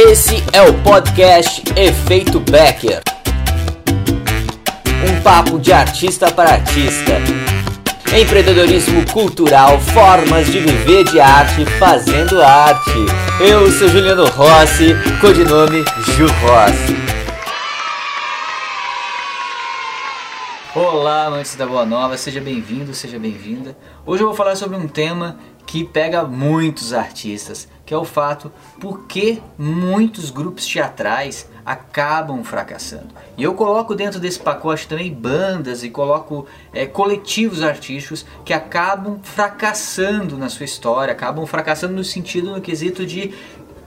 Esse é o podcast Efeito Becker. Um papo de artista para artista. Empreendedorismo cultural, formas de viver de arte fazendo arte. Eu sou Juliano Rossi, codinome Ju Rossi. Olá, amantes da Boa Nova, seja bem-vindo, seja bem-vinda. Hoje eu vou falar sobre um tema que pega muitos artistas, que é o fato por que muitos grupos teatrais acabam fracassando. E eu coloco dentro desse pacote também bandas e coloco é, coletivos artísticos que acabam fracassando na sua história, acabam fracassando no sentido, no quesito de,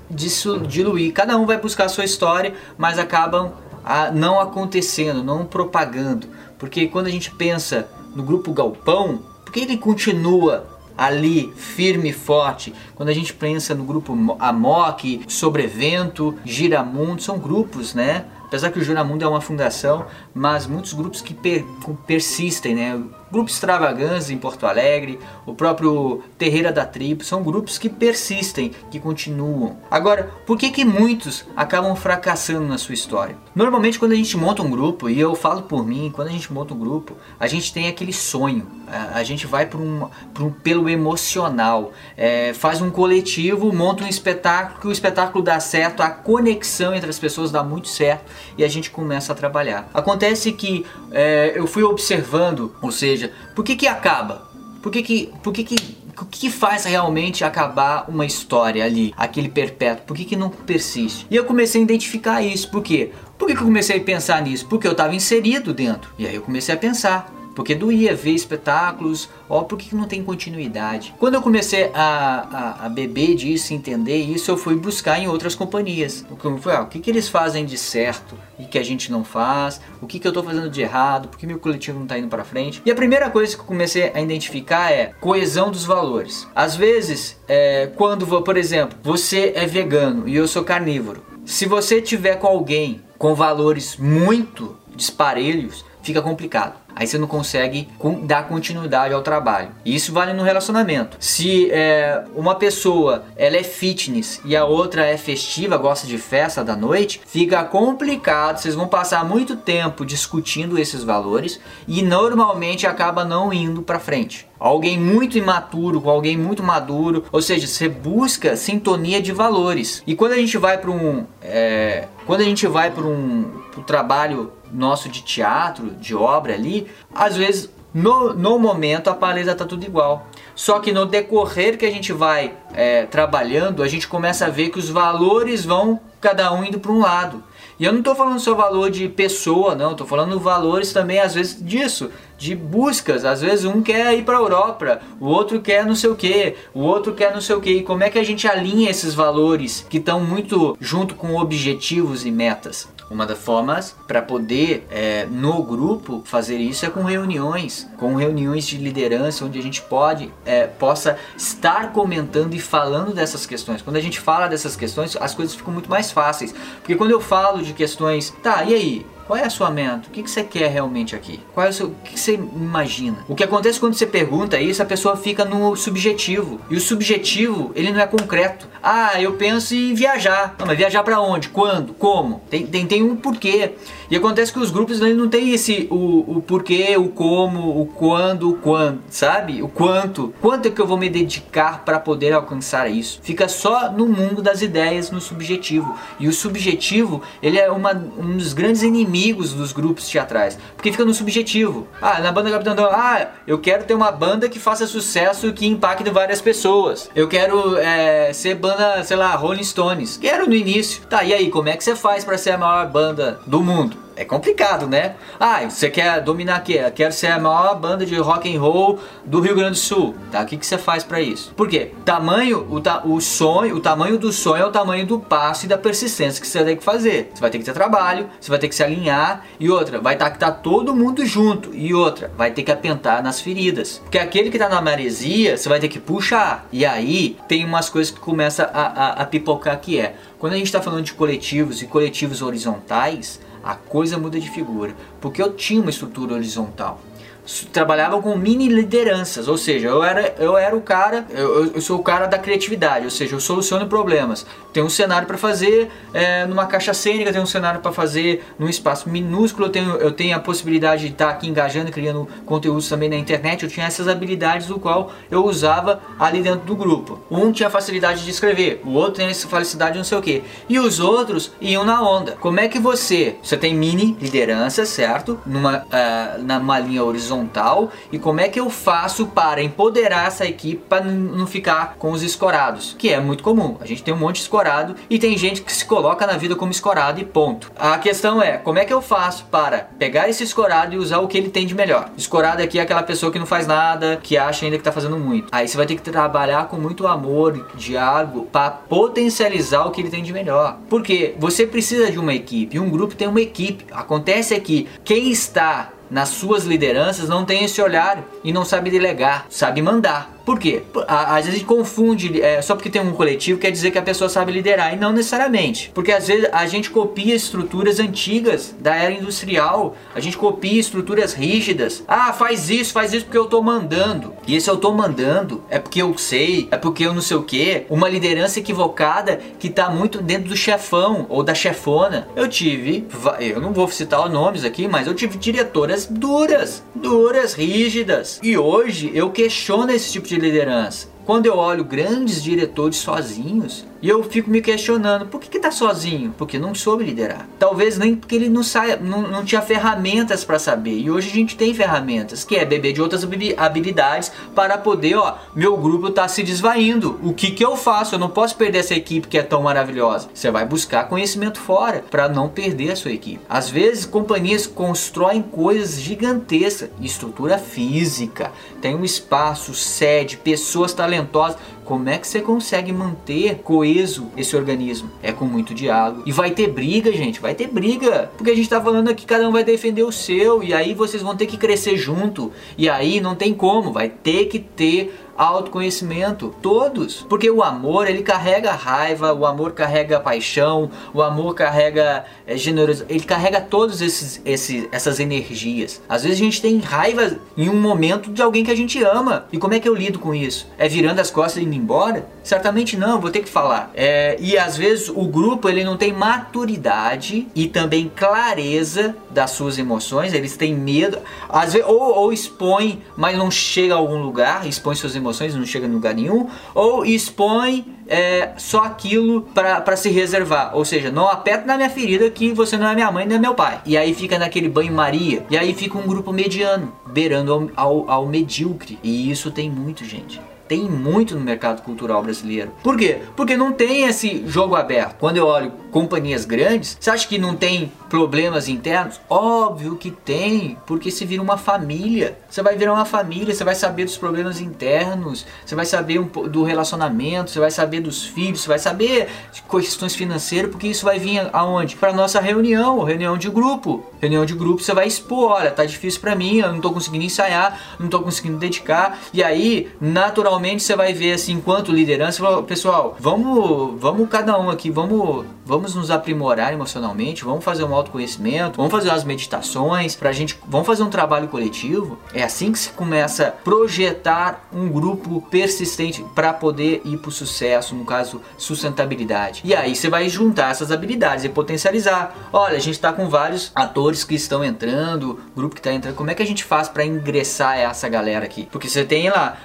de diluir. Cada um vai buscar a sua história, mas acabam a, não acontecendo, não propagando. Porque quando a gente pensa no grupo Galpão, por que ele continua ali firme e forte? Quando a gente pensa no grupo Amok, Sobrevento, Giramundo, são grupos, né? Apesar que o Giramundo é uma fundação, mas muitos grupos que per persistem, né? Grupo Extravagância em Porto Alegre, o próprio Terreira da Tribo, são grupos que persistem, que continuam. Agora, por que que muitos acabam fracassando na sua história? Normalmente quando a gente monta um grupo, e eu falo por mim, quando a gente monta um grupo, a gente tem aquele sonho, a, gente vai por um, por um, pelo emocional, é, faz um coletivo, monta um espetáculo, o espetáculo dá certo, a conexão entre as pessoas dá muito certo e a gente começa a trabalhar. Acontece que é, eu fui observando, ou seja, por que que acaba? Por que que, por que, que o que faz realmente acabar uma história ali, aquele perpétuo? Por que, que não persiste? E eu comecei a identificar isso. Por quê? Por que, que eu comecei a pensar nisso? Porque eu estava inserido dentro. E aí eu comecei a pensar. Porque doía ver espetáculos, ó, por que não tem continuidade? Quando eu comecei a, a, a beber disso, entender isso, eu fui buscar em outras companhias. Ah, o que, que eles fazem de certo e que a gente não faz? O que, que eu estou fazendo de errado? Por que meu coletivo não está indo para frente? E a primeira coisa que eu comecei a identificar é coesão dos valores. Às vezes, é, quando, por exemplo, você é vegano e eu sou carnívoro, se você tiver com alguém com valores muito disparelhos, fica complicado. Aí você não consegue dar continuidade ao trabalho. E isso vale no relacionamento. Se é, uma pessoa ela é fitness e a outra é festiva, gosta de festa da noite, fica complicado. Vocês vão passar muito tempo discutindo esses valores e normalmente acaba não indo para frente. Alguém muito imaturo com alguém muito maduro, ou seja, você busca sintonia de valores. E quando a gente vai para um, é, quando a gente vai para um pro trabalho nosso de teatro, de obra ali, às vezes no, no momento a paleta tá tudo igual. Só que no decorrer que a gente vai é, trabalhando, a gente começa a ver que os valores vão cada um indo para um lado. E eu não estou falando só valor de pessoa, não, estou falando valores também às vezes disso, de buscas. Às vezes um quer ir para a Europa, o outro quer não sei o que, o outro quer não sei o que. E como é que a gente alinha esses valores que estão muito junto com objetivos e metas? Uma das formas para poder é, no grupo fazer isso é com reuniões, com reuniões de liderança onde a gente pode é, possa estar comentando e falando dessas questões. Quando a gente fala dessas questões, as coisas ficam muito mais fáceis. Porque quando eu falo de questões, tá, e aí? Qual é a sua meta? O que, você quer realmente aqui? Qual é o, seu, o que, que você imagina? O que acontece quando você pergunta isso, a pessoa fica no subjetivo. E o subjetivo, ele não é concreto. Ah, eu penso em viajar. Não, mas viajar para onde? Quando? Como? Tem, tem, tem um porquê. E acontece que os grupos não tem esse o, o porquê, o como, o quando, o quando, sabe? O quanto. Quanto é que eu vou me dedicar para poder alcançar isso? Fica só no mundo das ideias, no subjetivo. E o subjetivo, ele é uma, um dos grandes inimigos dos grupos teatrais, porque fica no subjetivo. Ah, na banda Capitão Dão, ah, eu quero ter uma banda que faça sucesso e que impacte várias pessoas. Eu quero é, ser banda, sei lá, Rolling Stones. Quero no início. Tá, e aí, como é que você faz para ser a maior banda do mundo? É complicado, né? Ah, você quer dominar aqui? Quero ser a maior banda de rock and roll do Rio Grande do Sul. Tá? O que, que você faz para isso? Por quê? Tamanho, o, ta, o sonho, o tamanho do sonho é o tamanho do passo e da persistência que você tem que fazer. Você vai ter que ter trabalho, você vai ter que se alinhar e outra, vai estar tá, que tá todo mundo junto e outra, vai ter que apentar nas feridas. Porque aquele que tá na maresia, você vai ter que puxar. E aí tem umas coisas que começa a, a, a pipocar que é. Quando a gente está falando de coletivos e coletivos horizontais, a coisa muda de figura, porque eu tinha uma estrutura horizontal. Trabalhava com mini lideranças, ou seja, eu era, eu era o cara, eu, eu sou o cara da criatividade, ou seja, eu soluciono problemas. Tem um cenário para fazer é, numa caixa cênica, tem um cenário para fazer num espaço minúsculo, eu tenho, eu tenho a possibilidade de estar aqui engajando, criando conteúdos também na internet, eu tinha essas habilidades do qual eu usava ali dentro do grupo. Um tinha facilidade de escrever, o outro tinha facilidade de não sei o que, e os outros iam na onda. Como é que você, você tem mini liderança, certo? Numa, uh, numa linha horizontal, e como é que eu faço para empoderar essa equipe para não ficar com os escorados? Que é muito comum, a gente tem um monte de escorado e tem gente que se coloca na vida como escorado e ponto. A questão é, como é que eu faço para pegar esse escorado e usar o que ele tem de melhor? Escorado aqui é aquela pessoa que não faz nada, que acha ainda que tá fazendo muito. Aí você vai ter que trabalhar com muito amor, diálogo, para potencializar o que ele tem de melhor. Porque você precisa de uma equipe, um grupo tem uma equipe. Acontece aqui, quem está nas suas lideranças não tem esse olhar e não sabe delegar, sabe mandar. Por quê? Às vezes a gente confunde, é, só porque tem um coletivo quer dizer que a pessoa sabe liderar, e não necessariamente. Porque às vezes a gente copia estruturas antigas da era industrial, a gente copia estruturas rígidas. Ah, faz isso, faz isso porque eu tô mandando. E esse eu tô mandando é porque eu sei, é porque eu não sei o que. Uma liderança equivocada que tá muito dentro do chefão ou da chefona. Eu tive, eu não vou citar nomes aqui, mas eu tive diretoras duras, duras, rígidas. E hoje eu questiono esse tipo de liderança. Quando eu olho grandes diretores sozinhos, e eu fico me questionando, por que, que tá sozinho? Porque não soube liderar. Talvez nem porque ele não, saia, não, não tinha ferramentas para saber. E hoje a gente tem ferramentas, que é beber de outras habilidades para poder, ó, meu grupo tá se desvaindo. O que que eu faço? Eu não posso perder essa equipe que é tão maravilhosa. Você vai buscar conhecimento fora para não perder a sua equipe. Às vezes companhias constroem coisas gigantescas, estrutura física, tem um espaço, sede, pessoas talentosas como é que você consegue manter coeso esse organismo? É com muito diálogo. E vai ter briga, gente, vai ter briga. Porque a gente tá falando aqui, cada um vai defender o seu. E aí vocês vão ter que crescer junto. E aí não tem como, vai ter que ter autoconhecimento, todos. Porque o amor, ele carrega raiva, o amor carrega paixão, o amor carrega é, generosidade, ele carrega todos esses, esses essas energias. Às vezes a gente tem raiva em um momento de alguém que a gente ama. E como é que eu lido com isso? É virando as costas e indo embora? Certamente não, vou ter que falar. É, e às vezes o grupo ele não tem maturidade e também clareza das suas emoções, eles têm medo, às vezes, ou, ou expõe, mas não chega a algum lugar, expõe suas emoções, não chega em lugar nenhum, ou expõe é, só aquilo para se reservar. Ou seja, não aperta na minha ferida que você não é minha mãe nem é meu pai. E aí fica naquele banho-maria. E aí fica um grupo mediano, beirando ao, ao, ao medíocre. E isso tem muito, gente tem muito no mercado cultural brasileiro. Por quê? Porque não tem esse jogo aberto. Quando eu olho companhias grandes, você acha que não tem problemas internos? Óbvio que tem, porque se vira uma família. Você vai virar uma família, você vai saber dos problemas internos, você vai saber um, do relacionamento, você vai saber dos filhos, você vai saber de questões financeiras, porque isso vai vir aonde? Para nossa reunião, reunião de grupo. Reunião de grupo, você vai expor, olha, tá difícil para mim, eu não tô conseguindo ensaiar, não tô conseguindo dedicar. E aí, naturalmente, você vai ver assim, enquanto liderança, pessoal, vamos, vamos cada um aqui, vamos, vamos nos aprimorar emocionalmente, vamos fazer um autoconhecimento, vamos fazer umas meditações pra gente, vamos fazer um trabalho coletivo. É assim que se começa a projetar um grupo persistente para poder ir pro sucesso, no caso, sustentabilidade. E aí você vai juntar essas habilidades e potencializar. Olha, a gente tá com vários atores que estão entrando, grupo que está entrando, como é que a gente faz para ingressar essa galera aqui? Porque você tem lá,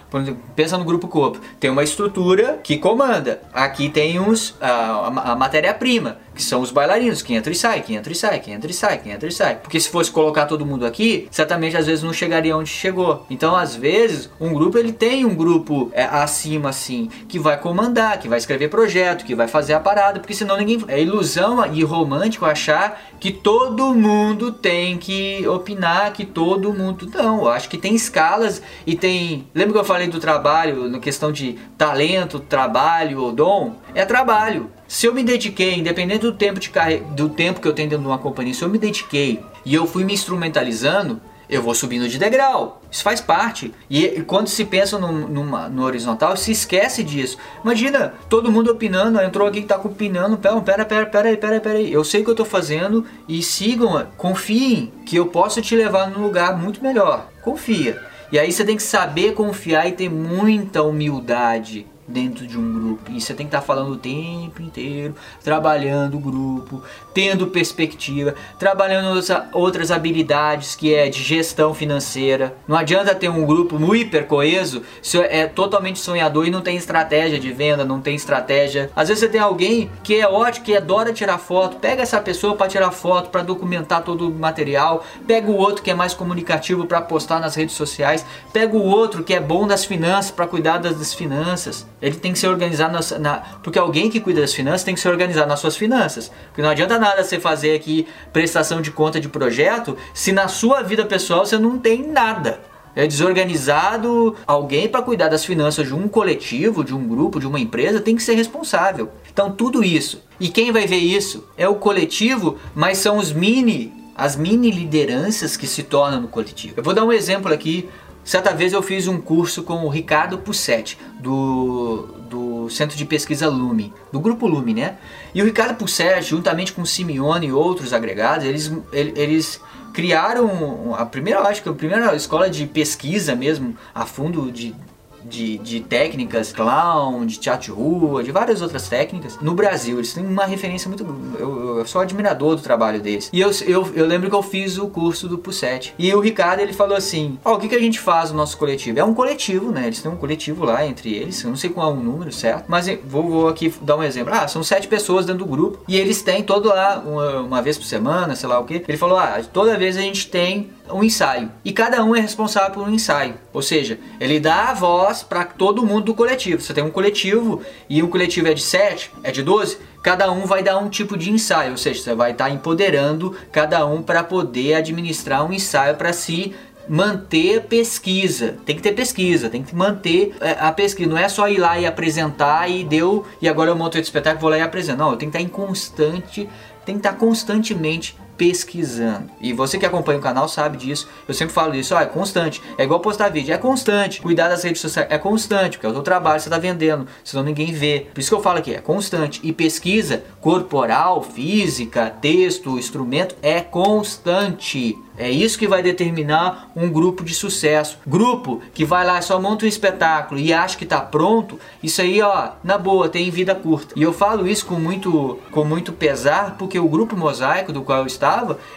pensa no grupo corpo, tem uma estrutura que comanda. Aqui tem os, a, a matéria-prima que são os bailarinos, que entra e sai, que entra e sai, que entra e sai, que entra e sai. Porque se fosse colocar todo mundo aqui, certamente às vezes não chegaria onde chegou. Então, às vezes, um grupo ele tem um grupo é, acima assim, que vai comandar, que vai escrever projeto, que vai fazer a parada, porque senão ninguém é ilusão e romântico achar que todo mundo tem que opinar, que todo mundo não. Eu acho que tem escalas e tem, lembra que eu falei do trabalho, na questão de talento, trabalho ou dom? É trabalho. Se eu me dediquei, independente do tempo, de carre... do tempo que eu tenho dentro de uma companhia, se eu me dediquei e eu fui me instrumentalizando, eu vou subindo de degrau. Isso faz parte. E, e quando se pensa no, numa, no horizontal, se esquece disso. Imagina, todo mundo opinando, entrou alguém que tá opinando, pera, pera, pera, pera aí, pera, pera aí. Eu sei o que eu tô fazendo e sigam, confiem que eu posso te levar num lugar muito melhor. Confia. E aí você tem que saber confiar e ter muita humildade dentro de um grupo. E você tem que estar tá falando o tempo inteiro, trabalhando o grupo, tendo perspectiva, trabalhando outras habilidades que é de gestão financeira. Não adianta ter um grupo muito hiper coeso se é totalmente sonhador e não tem estratégia de venda, não tem estratégia. Às vezes você tem alguém que é ótimo, que adora tirar foto, pega essa pessoa para tirar foto, para documentar todo o material, pega o outro que é mais comunicativo para postar nas redes sociais, pega o outro que é bom das finanças para cuidar das finanças. Ele tem que ser organizado na, na, porque alguém que cuida das finanças tem que ser organizado nas suas finanças. Porque não adianta nada você fazer aqui prestação de conta de projeto se na sua vida pessoal você não tem nada. É desorganizado, alguém para cuidar das finanças de um coletivo, de um grupo, de uma empresa tem que ser responsável. Então tudo isso. E quem vai ver isso é o coletivo, mas são os mini, as mini lideranças que se tornam no coletivo. Eu vou dar um exemplo aqui Certa vez eu fiz um curso com o Ricardo Pussetti, do, do Centro de Pesquisa Lume, do Grupo Lume, né? E o Ricardo Pussetti, juntamente com o Simeone e outros agregados, eles, eles criaram a primeira, acho que a primeira escola de pesquisa mesmo, a fundo de de, de técnicas clown, de teatro de rua, de várias outras técnicas no Brasil. Eles têm uma referência muito. Eu, eu sou admirador do trabalho deles. E eu, eu, eu lembro que eu fiz o curso do Pusset. E o Ricardo ele falou assim: Ó, oh, o que, que a gente faz no nosso coletivo? É um coletivo, né? Eles têm um coletivo lá entre eles. Eu não sei qual é o número certo, mas vou, vou aqui dar um exemplo. Ah, são sete pessoas dentro do grupo e eles têm todo lá, uma, uma vez por semana, sei lá o que. Ele falou: ah, toda vez a gente tem um ensaio. E cada um é responsável por um ensaio. Ou seja, ele dá a voz para todo mundo do coletivo. Você tem um coletivo e o coletivo é de 7, é de 12, cada um vai dar um tipo de ensaio. Ou seja, você vai estar tá empoderando cada um para poder administrar um ensaio para si manter pesquisa. Tem que ter pesquisa, tem que manter é, a pesquisa. Não é só ir lá e apresentar e deu e agora eu monto o espetáculo, vou lá e apresento. Não, tenho que estar em constante, tem que estar constantemente pesquisando. E você que acompanha o canal sabe disso. Eu sempre falo isso, ó, é constante. É igual postar vídeo, é constante. Cuidar das redes sociais é constante, porque é o teu trabalho, você está vendendo, senão ninguém vê. Por isso que eu falo aqui, é constante. E pesquisa corporal, física, texto, instrumento é constante. É isso que vai determinar um grupo de sucesso. Grupo que vai lá só monta um espetáculo e acha que está pronto, isso aí, ó, na boa, tem vida curta. E eu falo isso com muito, com muito pesar, porque o grupo Mosaico do qual eu estava,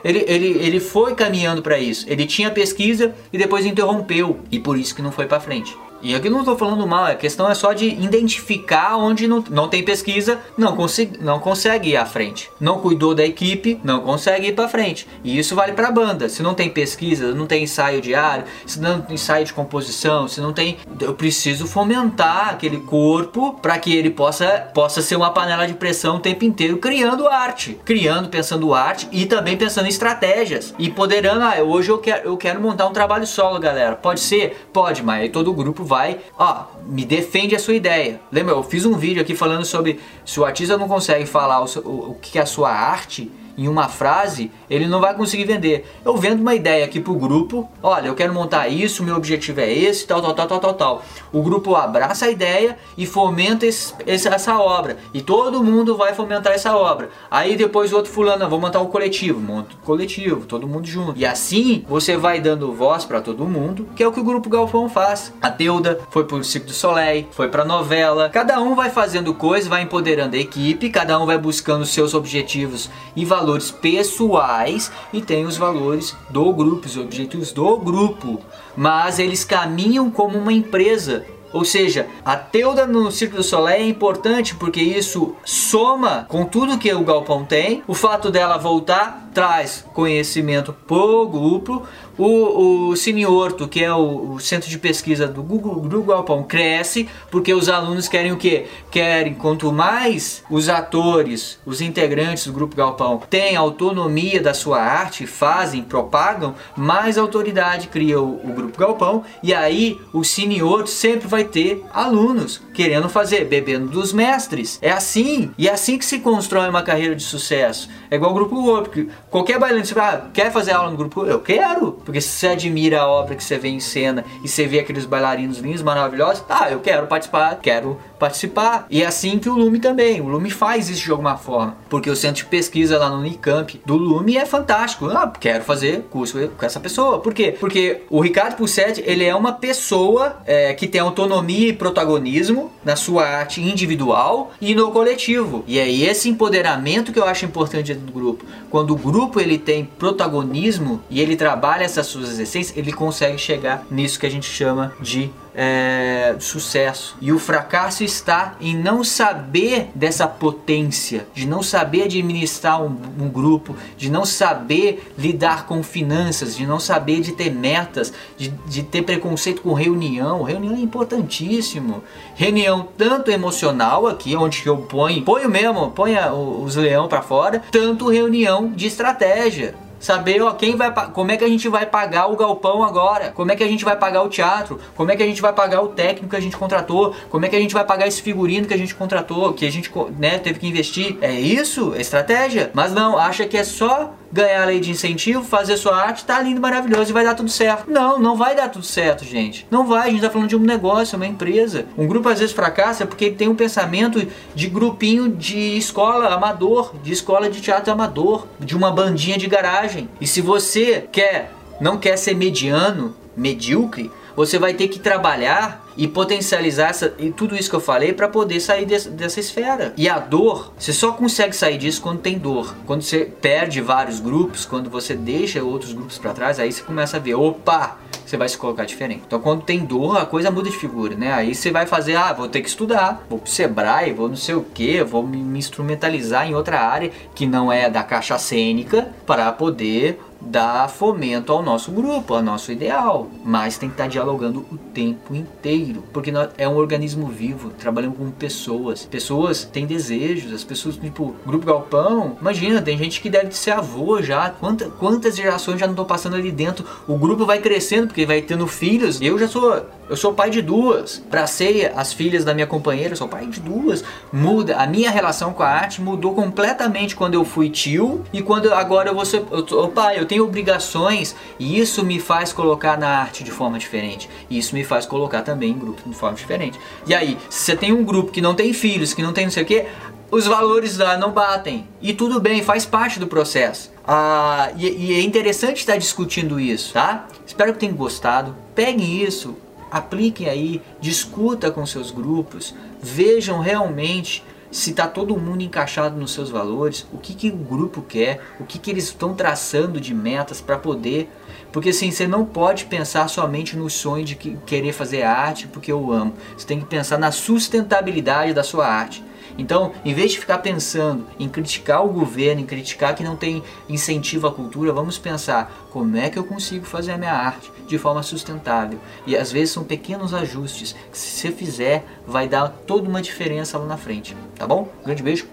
ele, ele, ele foi caminhando para isso. Ele tinha pesquisa e depois interrompeu, e por isso que não foi para frente. E aqui não estou falando mal, a questão é só de identificar onde não, não tem pesquisa, não, consegui, não consegue ir à frente. Não cuidou da equipe, não consegue ir para frente. E isso vale para a banda. Se não tem pesquisa, não tem ensaio diário, se não tem ensaio de composição, se não tem. Eu preciso fomentar aquele corpo para que ele possa, possa ser uma panela de pressão o tempo inteiro, criando arte. Criando, pensando arte e também pensando em estratégias. E poderando, ah, hoje eu quero, eu quero montar um trabalho solo, galera. Pode ser? Pode, mas aí todo o grupo vai, ó, me defende a sua ideia. Lembra, eu fiz um vídeo aqui falando sobre se o artista não consegue falar o, o, o que é a sua arte, em uma frase, ele não vai conseguir vender. Eu vendo uma ideia aqui pro grupo, olha, eu quero montar isso, meu objetivo é esse, tal, tal, tal, tal, tal, tal. O grupo abraça a ideia e fomenta esse, essa obra. E todo mundo vai fomentar essa obra. Aí depois o outro fulano, vou montar um coletivo, monta um coletivo, todo mundo junto. E assim você vai dando voz para todo mundo, que é o que o grupo Galpão faz. A Teuda foi pro Circo do Soleil, foi pra novela. Cada um vai fazendo coisa, vai empoderando a equipe, cada um vai buscando seus objetivos e valores valores pessoais e tem os valores do grupo, os objetivos do grupo. Mas eles caminham como uma empresa. Ou seja, a Teuda no Círculo do Soleil é importante porque isso soma com tudo que o Galpão tem. O fato dela voltar traz conhecimento pro grupo. O, o Cineorto, que é o, o, centro de pesquisa do Google, do Galpão, cresce porque os alunos querem o quê? Querem, quanto mais os atores, os integrantes do Grupo Galpão têm autonomia da sua arte, fazem, propagam, mais autoridade cria o, o Grupo Galpão e aí o Cineorto sempre vai ter alunos querendo fazer, bebendo dos mestres. É assim, e é assim que se constrói uma carreira de sucesso. É igual o Grupo Globo, Qualquer bailarino, você fala, ah, quer fazer aula no grupo? Eu quero, porque se você admira a obra que você vê em cena e você vê aqueles bailarinos lindos, maravilhosos, ah, eu quero participar, quero participar. E é assim que o Lume também. O Lume faz isso de alguma forma. Porque o centro de pesquisa lá no Unicamp do Lume é fantástico. Ah, quero fazer curso com essa pessoa. Por quê? Porque o Ricardo Pussetti, ele é uma pessoa é, que tem autonomia e protagonismo na sua arte individual e no coletivo. E é esse empoderamento que eu acho importante do grupo. Quando o grupo ele tem protagonismo e ele trabalha essas suas essências, ele consegue chegar nisso que a gente chama de é, sucesso. E o fracasso está em não saber dessa potência, de não saber administrar um, um, grupo, de não saber lidar com finanças, de não saber de ter metas, de, de ter preconceito com reunião. Reunião é importantíssimo. Reunião tanto emocional aqui, onde eu ponho, ponho mesmo, ponho os leão para fora, tanto reunião de estratégia. Saber, ó, quem vai, como é que a gente vai pagar o galpão agora? Como é que a gente vai pagar o teatro? Como é que a gente vai pagar o técnico que a gente contratou? Como é que a gente vai pagar esse figurino que a gente contratou, que a gente, né, teve que investir? É isso? É estratégia? Mas não, acha que é só ganhar a lei de incentivo, fazer sua arte, tá lindo, maravilhoso e vai dar tudo certo. Não, não vai dar tudo certo, gente. Não vai, a gente tá falando de um negócio, uma empresa. Um grupo às vezes fracassa porque ele tem um pensamento de grupinho de escola amador, de escola de teatro amador, de uma bandinha de garagem. E se você quer, não quer ser mediano, medíocre, você vai ter que trabalhar e potencializar essa, e tudo isso que eu falei para poder sair dessa esfera. E a dor, você só consegue sair disso quando tem dor. Quando você perde vários grupos, quando você deixa outros grupos para trás, aí você começa a ver, opa, você vai se colocar diferente. Então quando tem dor, a coisa muda de figura, né? Aí você vai fazer, ah, vou ter que estudar, vou pro Sebrae, vou não sei o que, vou me instrumentalizar em outra área que não é da caixa cênica para poder dar fomento ao nosso grupo, ao nosso ideal, mas tem que estar dialogando o tempo inteiro, porque é um organismo vivo, trabalhamos com pessoas. Pessoas têm desejos, as pessoas, tipo, grupo Galpão, imagina, tem gente que deve ser avô já, quantas, quantas gerações já não estão passando ali dentro, o grupo vai crescendo, porque vai tendo filhos, eu já sou eu sou pai de duas. Bracei as filhas da minha companheira, eu sou pai de duas. Muda. A minha relação com a arte mudou completamente quando eu fui tio e quando agora eu vou ser. Eu, pai, eu tenho obrigações e isso me faz colocar na arte de forma diferente. E isso me faz colocar também em grupo de forma diferente. E aí, se você tem um grupo que não tem filhos, que não tem não sei o que, os valores lá não batem. E tudo bem, faz parte do processo. Ah, e, e é interessante estar discutindo isso, tá? Espero que tenham gostado. Peguem isso, apliquem aí, discuta com seus grupos, vejam realmente se está todo mundo encaixado nos seus valores, o que, que o grupo quer, o que, que eles estão traçando de metas para poder. Porque assim, você não pode pensar somente no sonho de que, querer fazer arte porque eu amo. Você tem que pensar na sustentabilidade da sua arte. Então, em vez de ficar pensando em criticar o governo, em criticar que não tem incentivo à cultura, vamos pensar como é que eu consigo fazer a minha arte de forma sustentável. E às vezes são pequenos ajustes que se você fizer vai dar toda uma diferença lá na frente, tá bom? Grande beijo,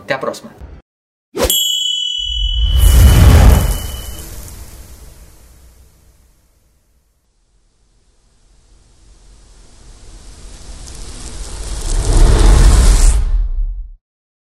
até a próxima.